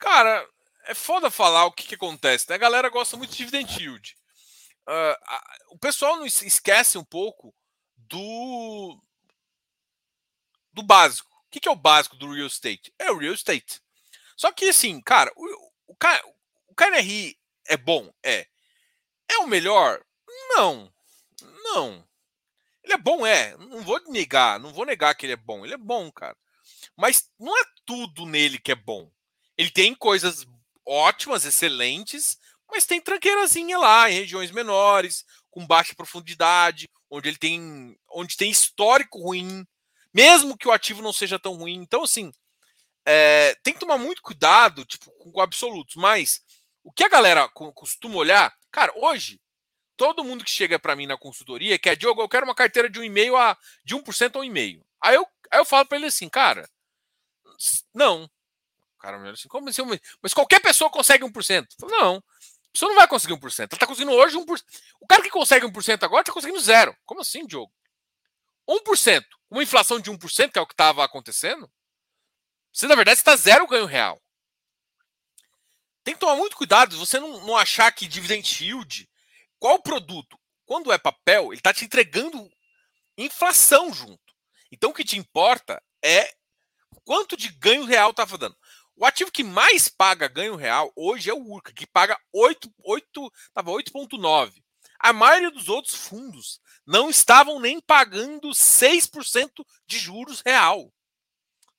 Cara, é foda falar o que, que acontece, né? A galera gosta muito de dividend yield. uh, a, o pessoal não esquece um pouco do do básico. O que, que é o básico do real estate? É o real estate. Só que assim, cara, o, o, o KNRI é bom? É. É o melhor? Não. Não. Ele é bom, é. Não vou negar, não vou negar que ele é bom. Ele é bom, cara. Mas não é tudo nele que é bom. Ele tem coisas ótimas, excelentes, mas tem tranqueirazinha lá, em regiões menores, com baixa profundidade, onde ele tem, onde tem histórico ruim, mesmo que o ativo não seja tão ruim. Então, assim, é, tem que tomar muito cuidado tipo, com absolutos. Mas o que a galera costuma olhar, cara, hoje, todo mundo que chega para mim na consultoria quer, Diogo, eu quero uma carteira de um e-mail a de 1% a 1,5%. Aí eu, aí eu falo para ele assim, cara, não. Cara me olha assim, como assim? Mas qualquer pessoa consegue 1%. Falo, não. A pessoa não vai conseguir 1%. Ela está conseguindo hoje 1%. O cara que consegue 1% agora está conseguindo zero. Como assim, Diogo? 1%. Uma inflação de 1%, que é o que estava acontecendo, você, na verdade, está zero ganho real. Tem que tomar muito cuidado você não, não achar que dividend yield, qual produto, quando é papel, ele está te entregando inflação junto. Então o que te importa é quanto de ganho real estava dando. O ativo que mais paga ganho real hoje é o Urca, que paga 8,9. A maioria dos outros fundos não estavam nem pagando 6% de juros real.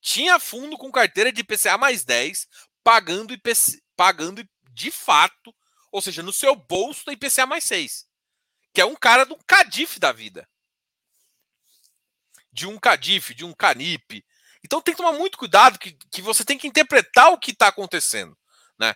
Tinha fundo com carteira de IPCA mais 10, pagando, IPC, pagando de fato, ou seja, no seu bolso da IPCA mais 6. Que é um cara do Cadif da vida. De um Cadif, de um Canip. Então tem que tomar muito cuidado que, que você tem que interpretar o que está acontecendo. Né?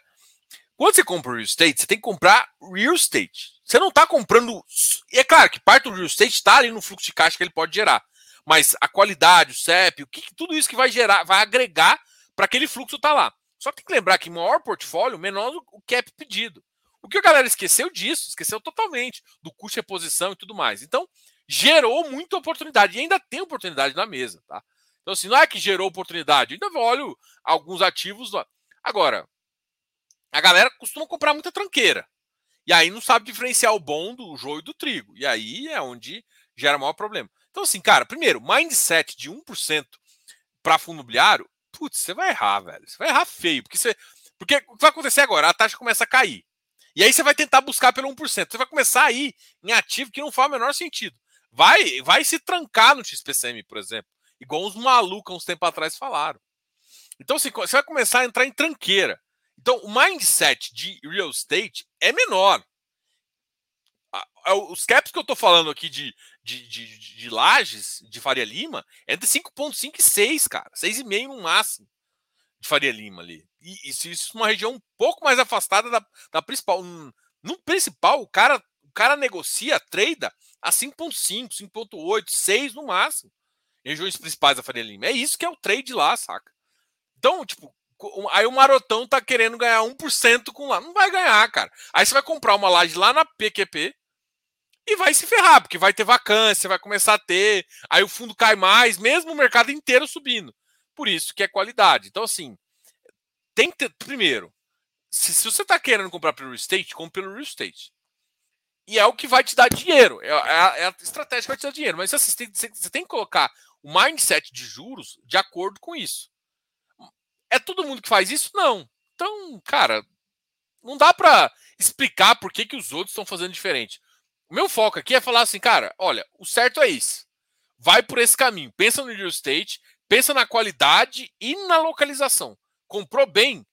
Quando você compra real estate, você tem que comprar real estate. Você não está comprando. E é claro que parte do real estate está ali no fluxo de caixa que ele pode gerar. Mas a qualidade, o CEP, o que, tudo isso que vai gerar, vai agregar para aquele fluxo tá lá. Só tem que lembrar que maior portfólio, menor o cap pedido. O que a galera esqueceu disso, esqueceu totalmente do custo de reposição e tudo mais. Então, gerou muita oportunidade e ainda tem oportunidade na mesa, tá? Então, assim, não é que gerou oportunidade, ainda olho alguns ativos lá. Agora, a galera costuma comprar muita tranqueira. E aí não sabe diferenciar o bom do joio do trigo. E aí é onde gera maior problema. Então, assim, cara, primeiro, mindset de 1% para fundo imobiliário, putz, você vai errar, velho. Você vai errar feio. Porque, você, porque o que vai acontecer agora? A taxa começa a cair. E aí você vai tentar buscar pelo 1%. Você vai começar a ir em ativo que não faz o menor sentido. Vai, vai se trancar no XPCM, por exemplo. Igual uns malucos uns tempos atrás falaram. Então, assim, você vai começar a entrar em tranqueira. Então, o mindset de real estate é menor. Os caps que eu estou falando aqui de de, de, de Lages, de Faria Lima, é de 5,5 e 6, cara. 6,5 no máximo de Faria Lima ali. E isso, isso uma região um pouco mais afastada da, da principal. No principal, o cara, o cara negocia, trade a 5,5, 5,8, 6 no máximo. Regiões principais da Faria Lima. É isso que é o trade lá, saca? Então, tipo, aí o Marotão tá querendo ganhar 1% com lá. Não vai ganhar, cara. Aí você vai comprar uma laje lá na PQP, e vai se ferrar, porque vai ter vacância, vai começar a ter, aí o fundo cai mais, mesmo o mercado inteiro subindo. Por isso que é qualidade. Então, assim, tem que ter, primeiro, se, se você está querendo comprar pelo real estate, compre pelo real estate. E é o que vai te dar dinheiro. É, é, a, é a, estratégia que vai te dar dinheiro. Mas assim, você, tem, você tem que colocar o mindset de juros de acordo com isso. É todo mundo que faz isso? Não. Então, cara, não dá para explicar por que, que os outros estão fazendo diferente. O meu foco aqui é falar assim, cara, olha, o certo é isso. Vai por esse caminho. Pensa no real estate, pensa na qualidade e na localização. Comprou bem,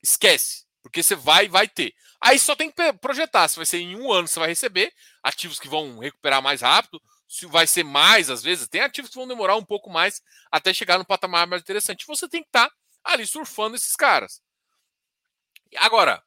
esquece, porque você vai vai ter. Aí só tem que projetar se vai ser em um ano você vai receber ativos que vão recuperar mais rápido, se vai ser mais às vezes, tem ativos que vão demorar um pouco mais até chegar no patamar mais interessante. Você tem que estar tá ali surfando esses caras. Agora,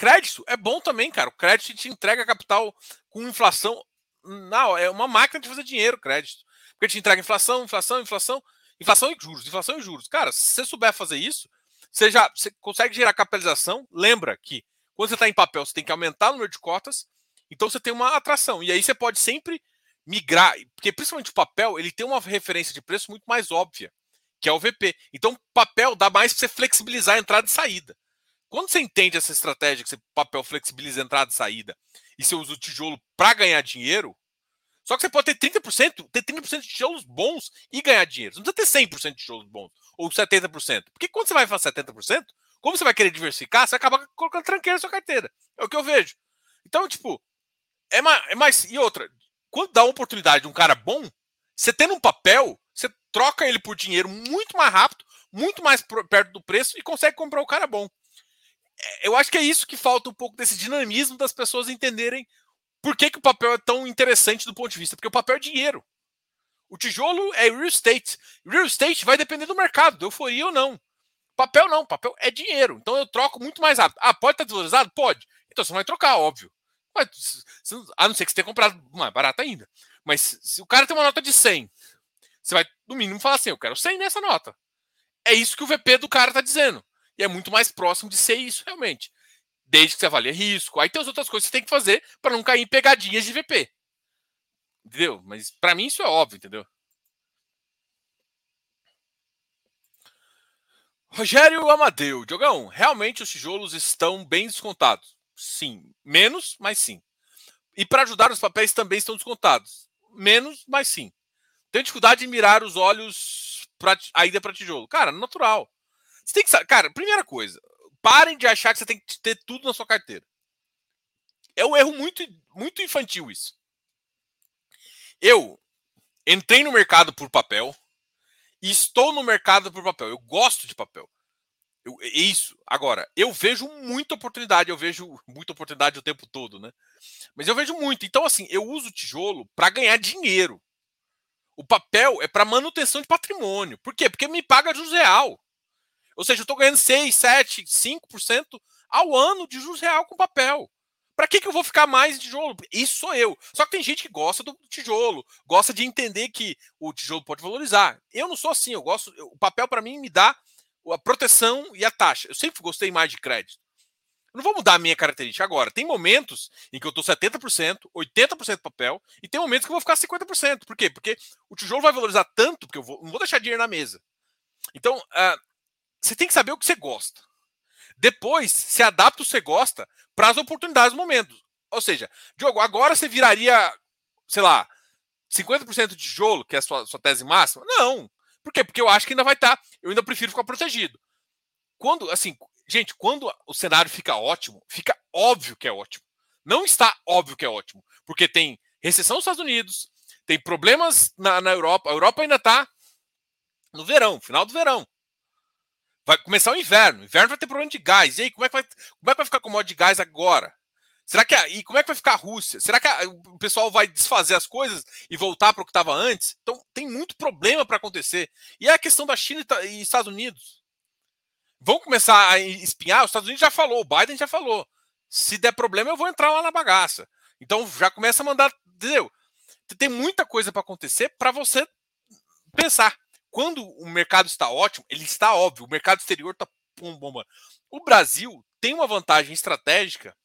Crédito é bom também, cara. O crédito te entrega capital com inflação. Não, é uma máquina de fazer dinheiro, crédito. Porque te entrega inflação, inflação, inflação, inflação e juros, inflação e juros. Cara, se você souber fazer isso, você já você consegue gerar capitalização. Lembra que quando você está em papel, você tem que aumentar o número de cotas, então você tem uma atração. E aí você pode sempre migrar, porque principalmente o papel, ele tem uma referência de preço muito mais óbvia, que é o VP. Então, papel dá mais para você flexibilizar a entrada e saída. Quando você entende essa estratégia que você papel flexibiliza entrada e saída e você usa o tijolo para ganhar dinheiro, só que você pode ter 30%, ter 30% de tijolos bons e ganhar dinheiro. Você não precisa ter 100% de tijolos bons ou 70%. Porque quando você vai fazer 70%, como você vai querer diversificar, você acaba colocando tranqueira na sua carteira. É o que eu vejo. Então, tipo, é mais, é mais. E outra, quando dá uma oportunidade de um cara bom, você tendo um papel, você troca ele por dinheiro muito mais rápido, muito mais perto do preço e consegue comprar o cara bom. É, eu acho que é isso que falta um pouco desse dinamismo das pessoas entenderem por que, que o papel é tão interessante do ponto de vista? Porque o papel é dinheiro. O tijolo é real estate. Real estate vai depender do mercado, de euforia ou não. Papel não, papel é dinheiro. Então eu troco muito mais rápido. Ah, pode estar desvalorizado? Pode. Então você vai trocar, óbvio. A não ser que você tenha comprado mais barato ainda. Mas se o cara tem uma nota de 100, você vai, no mínimo, falar assim: eu quero 100 nessa nota. É isso que o VP do cara está dizendo. E é muito mais próximo de ser isso, realmente desde que você avalie risco. Aí tem as outras coisas que você tem que fazer para não cair em pegadinhas de VP. Entendeu? Mas para mim isso é óbvio, entendeu? Rogério Amadeu, Diogão, realmente os tijolos estão bem descontados. Sim, menos, mas sim. E para ajudar, os papéis também estão descontados. Menos, mas sim. Tem dificuldade em mirar os olhos para a ida para tijolo. Cara, natural. Você tem que saber. Cara, primeira coisa, Parem de achar que você tem que ter tudo na sua carteira. É um erro muito, muito infantil isso. Eu entrei no mercado por papel e estou no mercado por papel. Eu gosto de papel. Eu, é isso. Agora, eu vejo muita oportunidade, eu vejo muita oportunidade o tempo todo, né? Mas eu vejo muito. Então, assim, eu uso tijolo para ganhar dinheiro. O papel é para manutenção de patrimônio. Por quê? Porque me paga juros real. Ou seja, eu estou ganhando 6, 7, 5% ao ano de juros real com papel. Para que, que eu vou ficar mais em tijolo? Isso sou eu. Só que tem gente que gosta do tijolo, gosta de entender que o tijolo pode valorizar. Eu não sou assim, eu gosto. O papel para mim me dá a proteção e a taxa. Eu sempre gostei mais de crédito. Eu não vou mudar a minha característica agora. Tem momentos em que eu estou 70%, 80% papel, e tem momentos que eu vou ficar 50%. Por quê? Porque o tijolo vai valorizar tanto, porque eu vou, não vou deixar dinheiro na mesa. Então, uh, você tem que saber o que você gosta. Depois, se adapta o que você gosta para as oportunidades do momento. Ou seja, Diogo, agora você viraria, sei lá, 50% de tijolo, que é a sua, sua tese máxima? Não. Por quê? Porque eu acho que ainda vai estar. Tá, eu ainda prefiro ficar protegido. Quando, assim, gente, quando o cenário fica ótimo, fica óbvio que é ótimo. Não está óbvio que é ótimo. Porque tem recessão nos Estados Unidos, tem problemas na, na Europa. A Europa ainda está no verão, final do verão. Vai começar o inverno. O inverno vai ter problema de gás. E aí, como é que vai, como é que vai ficar com o modo de gás agora? Será que a, e como é que vai ficar a Rússia? Será que a, o pessoal vai desfazer as coisas e voltar para o que estava antes? Então tem muito problema para acontecer. E é a questão da China e Estados Unidos. Vão começar a espinhar? Os Estados Unidos já falou, o Biden já falou. Se der problema, eu vou entrar lá na bagaça. Então já começa a mandar, entendeu? Tem muita coisa para acontecer para você pensar quando o mercado está ótimo, ele está óbvio, o mercado exterior está bomba. O Brasil tem uma vantagem estratégica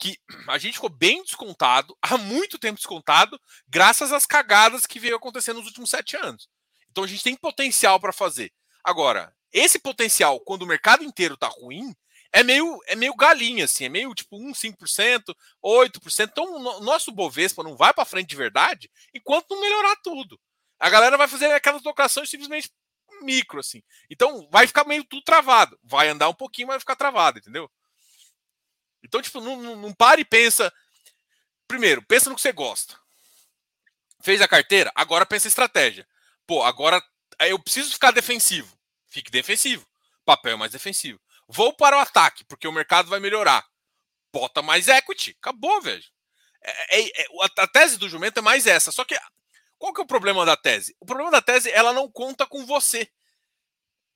que a gente ficou bem descontado, há muito tempo descontado, graças às cagadas que veio acontecendo nos últimos sete anos. Então a gente tem potencial para fazer. Agora, esse potencial, quando o mercado inteiro está ruim, é meio, é meio galinha, assim, é meio tipo 1, 5%, 8%. Então o nosso Bovespa não vai para frente de verdade enquanto não melhorar tudo a galera vai fazer aquelas locações simplesmente micro, assim. Então vai ficar meio tudo travado. Vai andar um pouquinho, mas vai ficar travado, entendeu? Então, tipo, não, não, não pare e pensa. Primeiro, pensa no que você gosta. Fez a carteira, agora pensa em estratégia. Pô, agora eu preciso ficar defensivo. Fique defensivo. Papel mais defensivo. Vou para o ataque, porque o mercado vai melhorar. Bota mais equity. Acabou, velho. É, é, é, a tese do jumento é mais essa. Só que qual que é o problema da tese? O problema da tese ela não conta com você.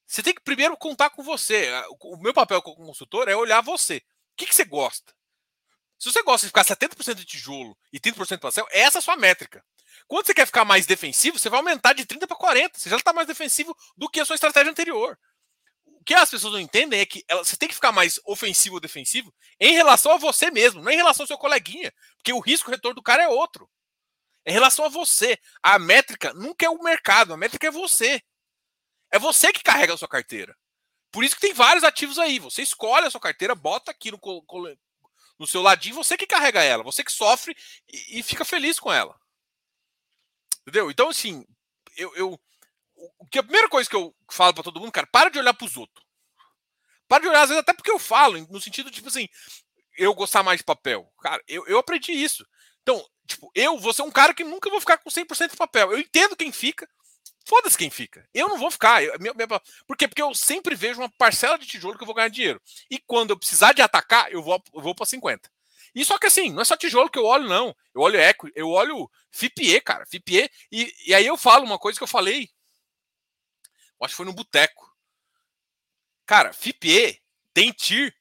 Você tem que primeiro contar com você. O meu papel como consultor é olhar você. O que, que você gosta? Se você gosta de ficar 70% de tijolo e 30% de pastel, essa é a sua métrica. Quando você quer ficar mais defensivo, você vai aumentar de 30 para 40. Você já está mais defensivo do que a sua estratégia anterior. O que as pessoas não entendem é que você tem que ficar mais ofensivo ou defensivo em relação a você mesmo, não em relação ao seu coleguinha. Porque o risco retorno do cara é outro. Em relação a você. A métrica nunca é o mercado, a métrica é você. É você que carrega a sua carteira. Por isso que tem vários ativos aí. Você escolhe a sua carteira, bota aqui no, no seu ladinho, você que carrega ela, você que sofre e, e fica feliz com ela. Entendeu? Então, assim, eu, eu o que a primeira coisa que eu falo para todo mundo, cara, para de olhar para os outros. Para de olhar, às vezes, até porque eu falo, no sentido, tipo assim, eu gostar mais de papel. Cara, eu, eu aprendi isso. Então, tipo, eu vou ser um cara que nunca vou ficar com 100% de papel. Eu entendo quem fica, foda-se quem fica. Eu não vou ficar. Eu, minha, minha, por quê? Porque eu sempre vejo uma parcela de tijolo que eu vou ganhar dinheiro. E quando eu precisar de atacar, eu vou, eu vou para 50. E só que assim, não é só tijolo que eu olho, não. Eu olho eco, eu olho FIPE, cara. FIPE. E, e aí eu falo uma coisa que eu falei. Acho que foi no boteco. Cara, FIPE tem TIR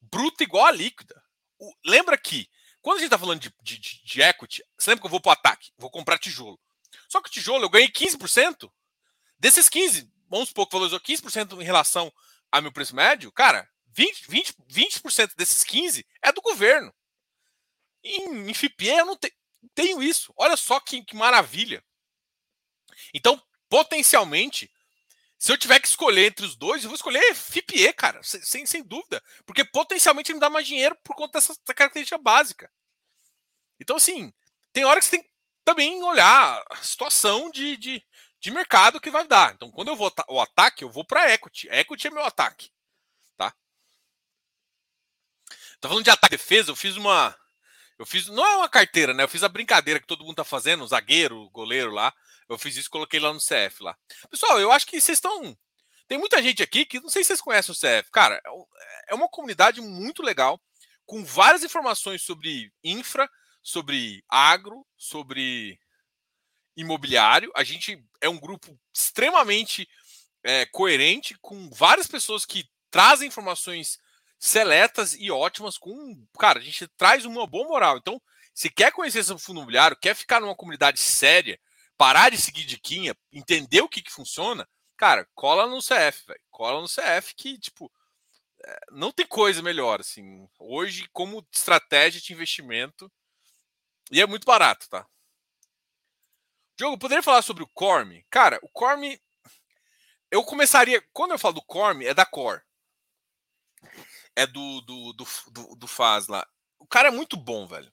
bruta igual a líquida. O, lembra que, quando a gente tá falando de, de, de equity, você lembra que eu vou pro ataque, vou comprar tijolo. Só que tijolo eu ganhei 15%. Desses 15, vamos supor que valorizou 15% em relação ao meu preço médio, cara, 20%, 20, 20 desses 15 é do governo. Em, em FIPE eu não te, tenho isso. Olha só que, que maravilha. Então, potencialmente, se eu tiver que escolher entre os dois, eu vou escolher FIPE, cara, sem, sem dúvida. Porque potencialmente ele me dá mais dinheiro por conta dessa, dessa característica básica. Então, assim, tem hora que você tem também olhar a situação de, de, de mercado que vai dar. Então, quando eu vou o ataque, eu vou para equity. Equity é meu ataque. Tá? Tô falando de ataque e defesa, eu fiz uma. Eu fiz. Não é uma carteira, né? Eu fiz a brincadeira que todo mundo tá fazendo, zagueiro, goleiro lá. Eu fiz isso coloquei lá no CF lá. Pessoal, eu acho que vocês estão. Tem muita gente aqui que não sei se vocês conhecem o CF. Cara, é, é uma comunidade muito legal, com várias informações sobre infra, sobre agro, sobre imobiliário. A gente é um grupo extremamente é, coerente, com várias pessoas que trazem informações seletas e ótimas com. Cara, a gente traz uma boa moral. Então, se quer conhecer sobre fundo imobiliário, quer ficar numa comunidade séria, parar de seguir diquinha, entender o que, que funciona, cara, cola no CF, velho. Cola no CF que, tipo, é, não tem coisa melhor, assim. Hoje, como estratégia de investimento, e é muito barato, tá? Diogo, poderia falar sobre o Corme? Cara, o Corme. Eu começaria. Quando eu falo do Corme, é da Core. É do, do, do, do, do Faz lá. O cara é muito bom, velho.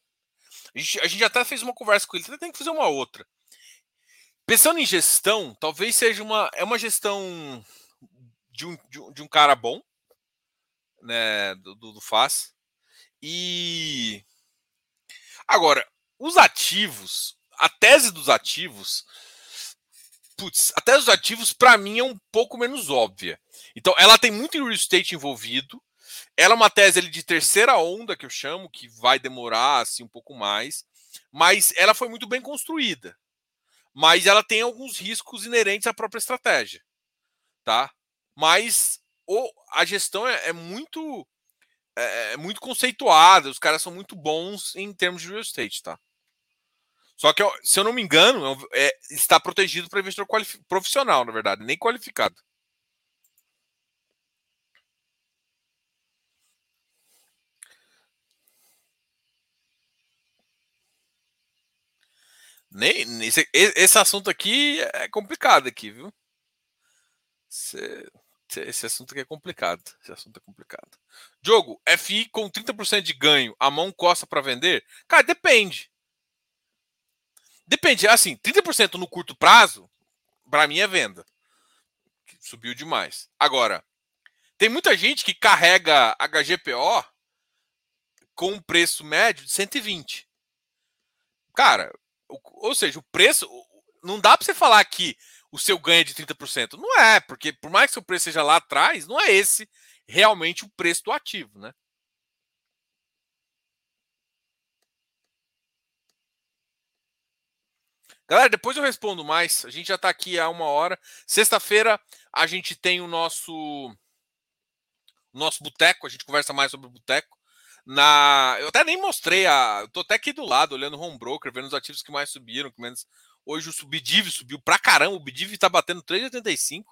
A gente, a gente até fez uma conversa com ele. Até tem que fazer uma outra. Pensando em gestão, talvez seja uma é uma gestão de um, de um, de um cara bom, né, do, do, do FAS. E agora, os ativos, a tese dos ativos, putz, a tese dos ativos para mim é um pouco menos óbvia. Então, ela tem muito real estate envolvido. Ela é uma tese ali, de terceira onda que eu chamo, que vai demorar assim um pouco mais, mas ela foi muito bem construída mas ela tem alguns riscos inerentes à própria estratégia, tá? Mas o, a gestão é, é muito é, é, muito conceituada, os caras são muito bons em termos de real estate, tá? Só que, se eu não me engano, é, está protegido para investidor profissional, na verdade, nem qualificado. Nem, esse, esse assunto aqui é complicado aqui, viu? Esse, esse assunto aqui é complicado. Esse assunto é complicado. Jogo, FI com 30% de ganho, a mão costa para vender? Cara, depende. Depende, assim, 30% no curto prazo, para mim é venda. Subiu demais. Agora, tem muita gente que carrega HGPO com um preço médio de 120. Cara, ou seja, o preço. Não dá para você falar que o seu ganho é de 30%. Não é, porque por mais que o preço seja lá atrás, não é esse realmente o preço do ativo, né? Galera, depois eu respondo mais. A gente já está aqui há uma hora. Sexta-feira a gente tem o nosso nosso boteco. A gente conversa mais sobre o boteco na. Eu até nem mostrei a. Eu tô até aqui do lado, olhando o home broker, vendo os ativos que mais subiram, que menos. Hoje o Bidiv subiu pra caramba, o Bidiv tá batendo 3,85.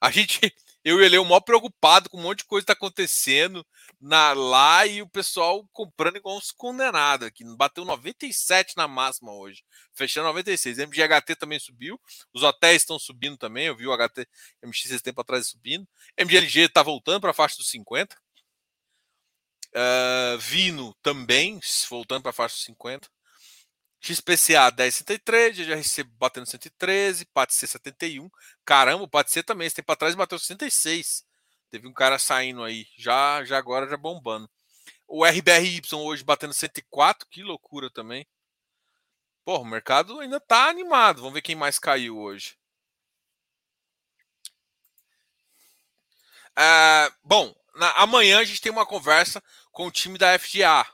A gente. eu e ele o maior preocupado com um monte de coisa que tá acontecendo na, lá e o pessoal comprando igual uns condenados aqui. Bateu 97 na máxima hoje, fechando 96. MGHT também subiu, os hotéis estão subindo também. Eu vi o HT MX esse tempo atrás subindo. MGLG tá voltando para a faixa dos 50. Uh, Vino também voltando para a faixa dos 50. XPCA 10,63, GRC batendo 113, PATC 71. Caramba, o PATC também, esse tempo atrás bateu 66. Teve um cara saindo aí, já, já agora já bombando. O RBRY hoje batendo 104, que loucura também. Pô, o mercado ainda tá animado. Vamos ver quem mais caiu hoje. É, bom, na, amanhã a gente tem uma conversa com o time da FGA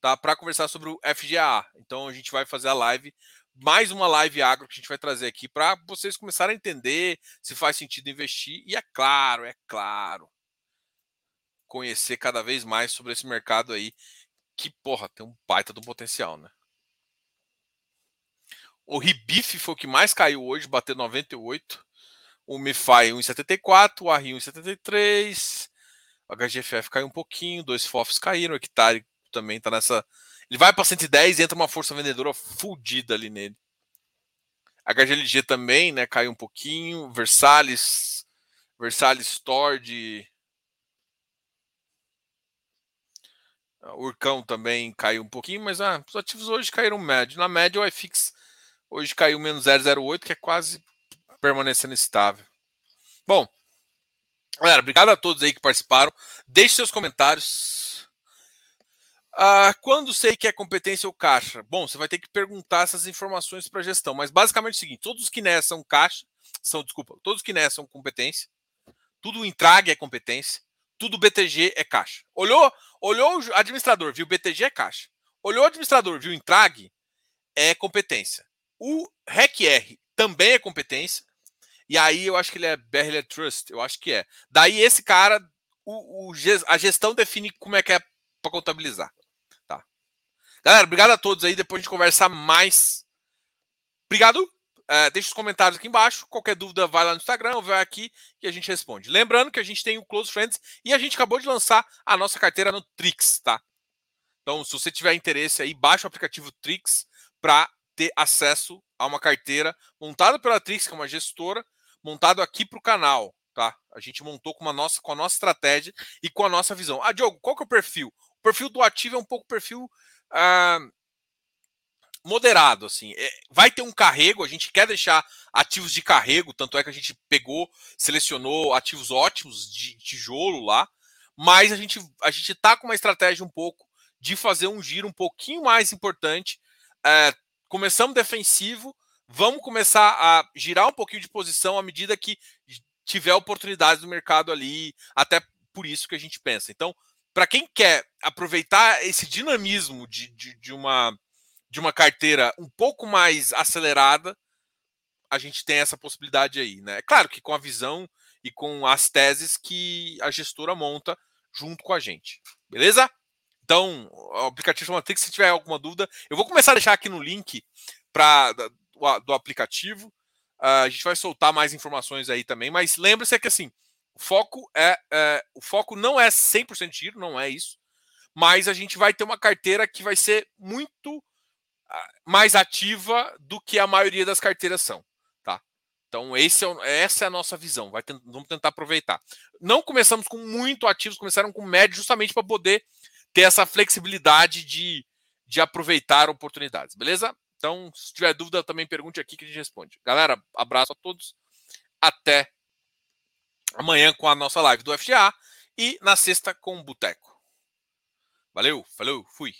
tá? Para conversar sobre o FGA. Então a gente vai fazer a live, mais uma live agro que a gente vai trazer aqui para vocês começarem a entender se faz sentido investir e é claro, é claro, conhecer cada vez mais sobre esse mercado aí que, porra, tem um baita do potencial, né? O Ribif foi o que mais caiu hoje, bateu 98. O MiFi 1,74, o ARRI 1,73. O HGFF caiu um pouquinho, dois FOFs caíram, o hectare também tá nessa. Ele vai para 110 e entra uma força vendedora fodida ali nele. HGLG também, né? Caiu um pouquinho. Versalhes. Versalhes Store de. Urcão também caiu um pouquinho, mas ah, os ativos hoje caíram médio. Na média, o iFix hoje caiu menos 0,08, que é quase permanecendo estável. Bom, galera, obrigado a todos aí que participaram. Deixe seus comentários ah, quando sei que é competência ou caixa? Bom, você vai ter que perguntar essas informações para a gestão. Mas basicamente é o seguinte: todos que NES são caixa, são, desculpa, todos que são competência, tudo Intrag é competência, tudo BTG é caixa. Olhou, olhou o administrador, viu BTG é caixa. Olhou o administrador, viu Intrag, é competência. O RECR também é competência. E aí eu acho que ele é BRL Trust, eu acho que é. Daí esse cara, o, o, a gestão define como é que é para contabilizar. Galera, obrigado a todos aí. Depois a gente conversar mais. Obrigado. É, deixa os comentários aqui embaixo. Qualquer dúvida, vai lá no Instagram ou vai aqui e a gente responde. Lembrando que a gente tem o Close Friends e a gente acabou de lançar a nossa carteira no Trix, tá? Então, se você tiver interesse aí, baixa o aplicativo Trix para ter acesso a uma carteira montada pela Trix, que é uma gestora, montado aqui para o canal, tá? A gente montou com, uma nossa, com a nossa estratégia e com a nossa visão. Ah, Diogo, qual que é o perfil? O perfil do ativo é um pouco perfil ah, moderado, assim. É, vai ter um carrego, a gente quer deixar ativos de carrego, tanto é que a gente pegou, selecionou ativos ótimos de tijolo lá, mas a gente a gente tá com uma estratégia um pouco de fazer um giro um pouquinho mais importante. É, começamos defensivo, vamos começar a girar um pouquinho de posição à medida que tiver oportunidades no mercado ali, até por isso que a gente pensa. Então, para quem quer aproveitar esse dinamismo de, de, de, uma, de uma carteira um pouco mais acelerada, a gente tem essa possibilidade aí. Né? É claro que com a visão e com as teses que a gestora monta junto com a gente. Beleza? Então, o aplicativo Matrix, se tiver alguma dúvida, eu vou começar a deixar aqui no link pra, do, do aplicativo. Uh, a gente vai soltar mais informações aí também, mas lembre-se que assim, o foco é, é o foco não é 100% giro, não é isso, mas a gente vai ter uma carteira que vai ser muito ah, mais ativa do que a maioria das carteiras são, tá? Então esse é, essa é a nossa visão, vai vamos tentar aproveitar. Não começamos com muito ativos, começaram com médio justamente para poder ter essa flexibilidade de, de aproveitar oportunidades, beleza? Então, se tiver dúvida, também pergunte aqui que a gente responde. Galera, abraço a todos. Até amanhã com a nossa live do FGA e na sexta com o Boteco. Valeu, falou, fui.